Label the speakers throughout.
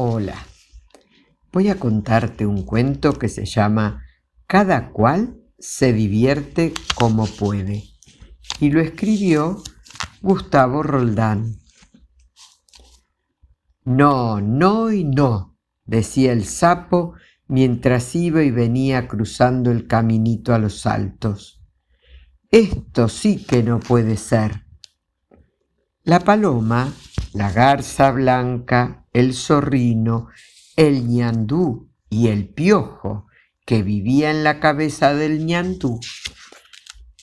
Speaker 1: Hola, voy a contarte un cuento que se llama Cada cual se divierte como puede y lo escribió Gustavo Roldán. No, no y no, decía el sapo mientras iba y venía cruzando el caminito a los altos. Esto sí que no puede ser. La paloma, la garza blanca, el zorrino, el ñandú y el piojo que vivía en la cabeza del ñandú,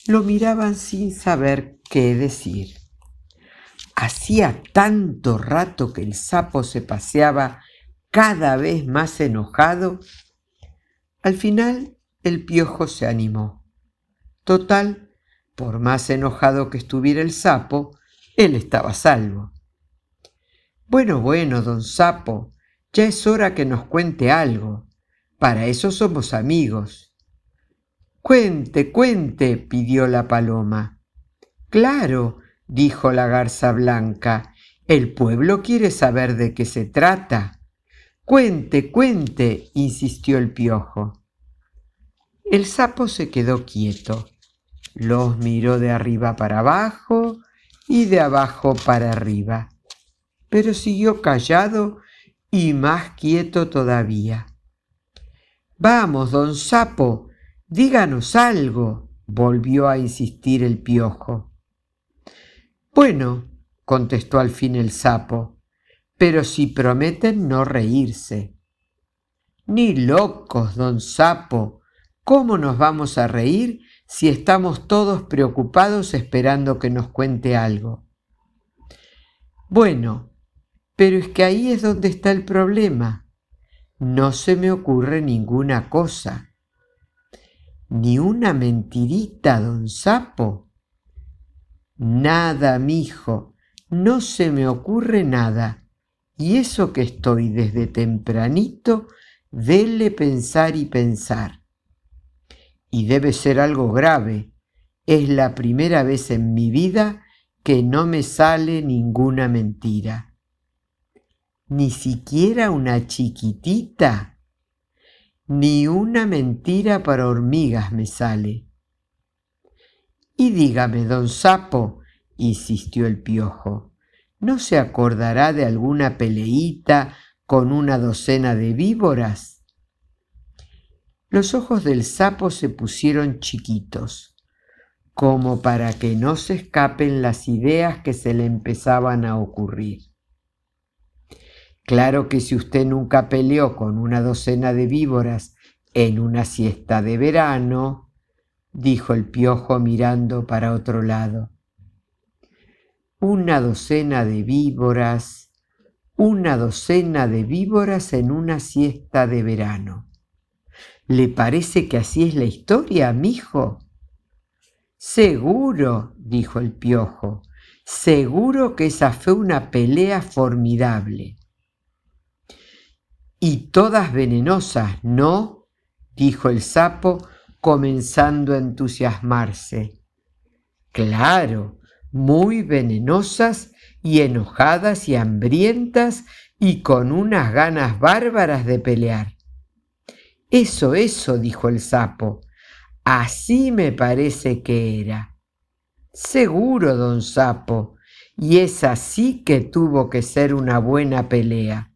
Speaker 1: lo miraban sin saber qué decir. Hacía tanto rato que el sapo se paseaba cada vez más enojado. Al final el piojo se animó. Total, por más enojado que estuviera el sapo, él estaba salvo. Bueno, bueno, don Sapo, ya es hora que nos cuente algo. Para eso somos amigos. Cuente, cuente, pidió la paloma. Claro, dijo la garza blanca, el pueblo quiere saber de qué se trata. Cuente, cuente, insistió el piojo. El sapo se quedó quieto. Los miró de arriba para abajo y de abajo para arriba, pero siguió callado y más quieto todavía. Vamos, don Sapo, díganos algo, volvió a insistir el piojo. Bueno, contestó al fin el sapo, pero si prometen no reírse. Ni locos, don Sapo, ¿cómo nos vamos a reír si estamos todos preocupados esperando que nos cuente algo? Bueno, pero es que ahí es donde está el problema. No se me ocurre ninguna cosa. Ni una mentirita, don Sapo. Nada, mijo, no se me ocurre nada. Y eso que estoy desde tempranito, dele pensar y pensar y debe ser algo grave. Es la primera vez en mi vida que no me sale ninguna mentira. Ni siquiera una chiquitita. Ni una mentira para hormigas me sale. Y dígame, don Sapo, insistió el piojo, ¿no se acordará de alguna peleíta con una docena de víboras? Los ojos del sapo se pusieron chiquitos, como para que no se escapen las ideas que se le empezaban a ocurrir. Claro que si usted nunca peleó con una docena de víboras en una siesta de verano, dijo el piojo mirando para otro lado. Una docena de víboras, una docena de víboras en una siesta de verano. ¿Le parece que así es la historia, mijo? Seguro, dijo el piojo, seguro que esa fue una pelea formidable. Y todas venenosas, ¿no? dijo el sapo, comenzando a entusiasmarse. Claro, muy venenosas y enojadas y hambrientas y con unas ganas bárbaras de pelear. Eso, eso, dijo el sapo. Así me parece que era. Seguro, don sapo, y es así que tuvo que ser una buena pelea.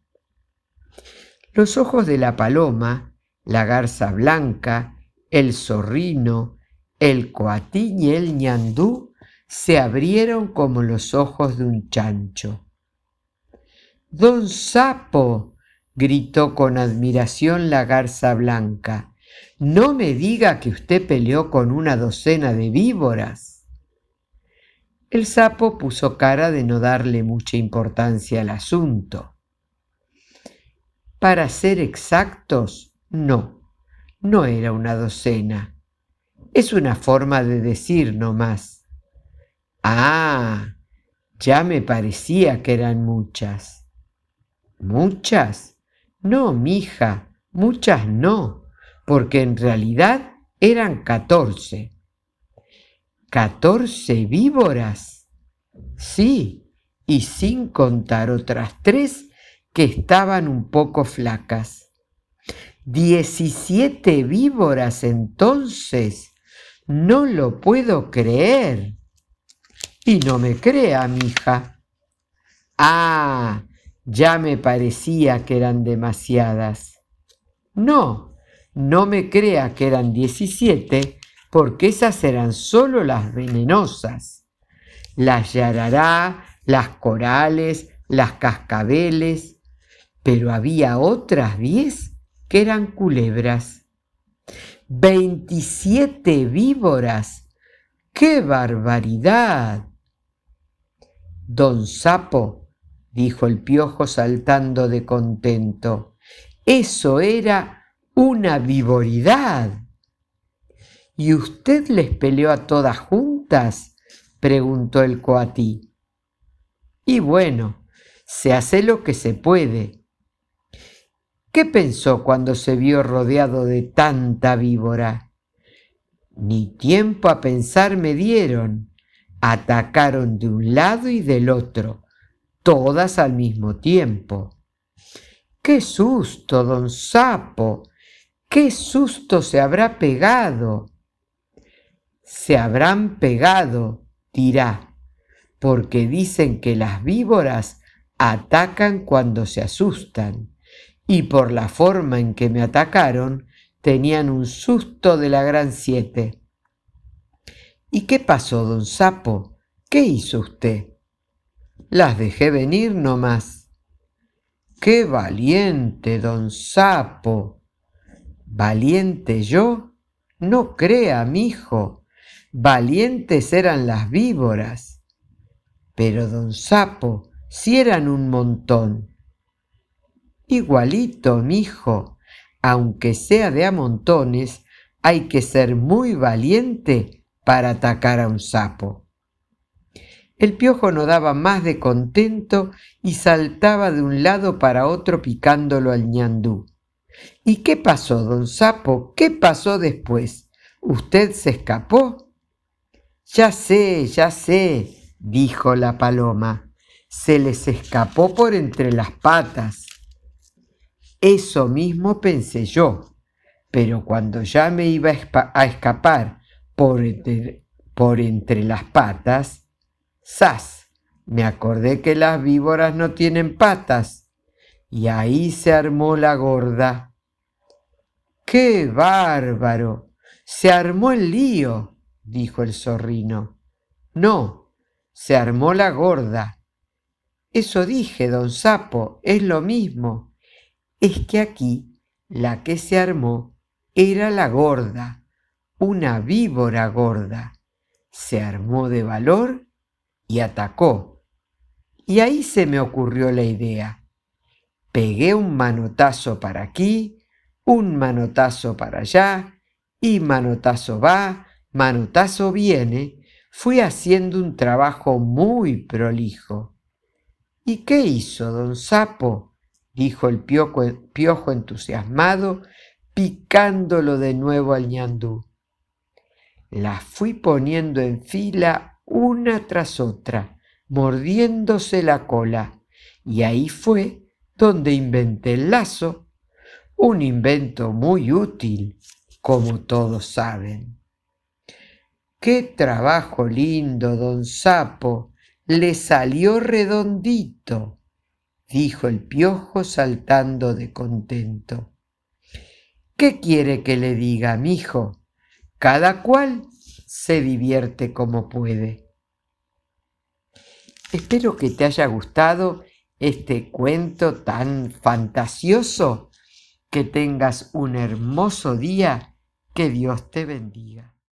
Speaker 1: Los ojos de la paloma, la garza blanca, el zorrino, el coatín y el ñandú se abrieron como los ojos de un chancho. Don Sapo, gritó con admiración la garza blanca. No me diga que usted peleó con una docena de víboras. El sapo puso cara de no darle mucha importancia al asunto. Para ser exactos, no, no era una docena. Es una forma de decir no más. Ah, ya me parecía que eran muchas. ¿Muchas? No, mija, muchas no, porque en realidad eran catorce. ¿Catorce víboras? Sí, y sin contar otras tres que estaban un poco flacas. Diecisiete víboras entonces. No lo puedo creer. Y no me crea, mija. Ah, ya me parecía que eran demasiadas. No, no me crea que eran diecisiete, porque esas eran solo las venenosas. Las yarará, las corales, las cascabeles, pero había otras diez que eran culebras. Veintisiete víboras. ¡Qué barbaridad! Don Sapo, dijo el piojo saltando de contento, eso era una vivoridad. ¿Y usted les peleó a todas juntas? preguntó el coatí. Y bueno, se hace lo que se puede. ¿Qué pensó cuando se vio rodeado de tanta víbora? Ni tiempo a pensar me dieron. Atacaron de un lado y del otro, todas al mismo tiempo. ¡Qué susto, don Sapo! ¡Qué susto se habrá pegado! Se habrán pegado, dirá, porque dicen que las víboras atacan cuando se asustan y por la forma en que me atacaron, tenían un susto de la gran siete. ¿Y qué pasó, don Sapo? ¿Qué hizo usted? Las dejé venir nomás. ¡Qué valiente, don Sapo! ¿Valiente yo? No crea, mijo. Valientes eran las víboras. Pero, don Sapo, si eran un montón. Igualito, mijo, aunque sea de a montones, hay que ser muy valiente para atacar a un sapo. El piojo no daba más de contento y saltaba de un lado para otro picándolo al ñandú. ¿Y qué pasó, don Sapo? ¿Qué pasó después? ¿Usted se escapó? Ya sé, ya sé, dijo la paloma. Se les escapó por entre las patas. Eso mismo pensé yo, pero cuando ya me iba a escapar por entre, las patas, ¡zas! Me acordé que las víboras no tienen patas y ahí se armó la gorda. ¡Qué bárbaro! Se armó el lío, dijo el zorrino. No, se armó la gorda. Eso dije, don Sapo, es lo mismo es que aquí la que se armó era la gorda, una víbora gorda. Se armó de valor y atacó. Y ahí se me ocurrió la idea. Pegué un manotazo para aquí, un manotazo para allá, y manotazo va, manotazo viene, fui haciendo un trabajo muy prolijo. ¿Y qué hizo don Sapo? Dijo el piojo, entusiasmado, picándolo de nuevo al ñandú. Las fui poniendo en fila una tras otra, mordiéndose la cola, y ahí fue donde inventé el lazo, un invento muy útil, como todos saben. Qué trabajo lindo, don Sapo, le salió redondito dijo el piojo saltando de contento. ¿Qué quiere que le diga, mijo? Cada cual se divierte como puede. Espero que te haya gustado este cuento tan fantasioso. Que tengas un hermoso día. Que Dios te bendiga.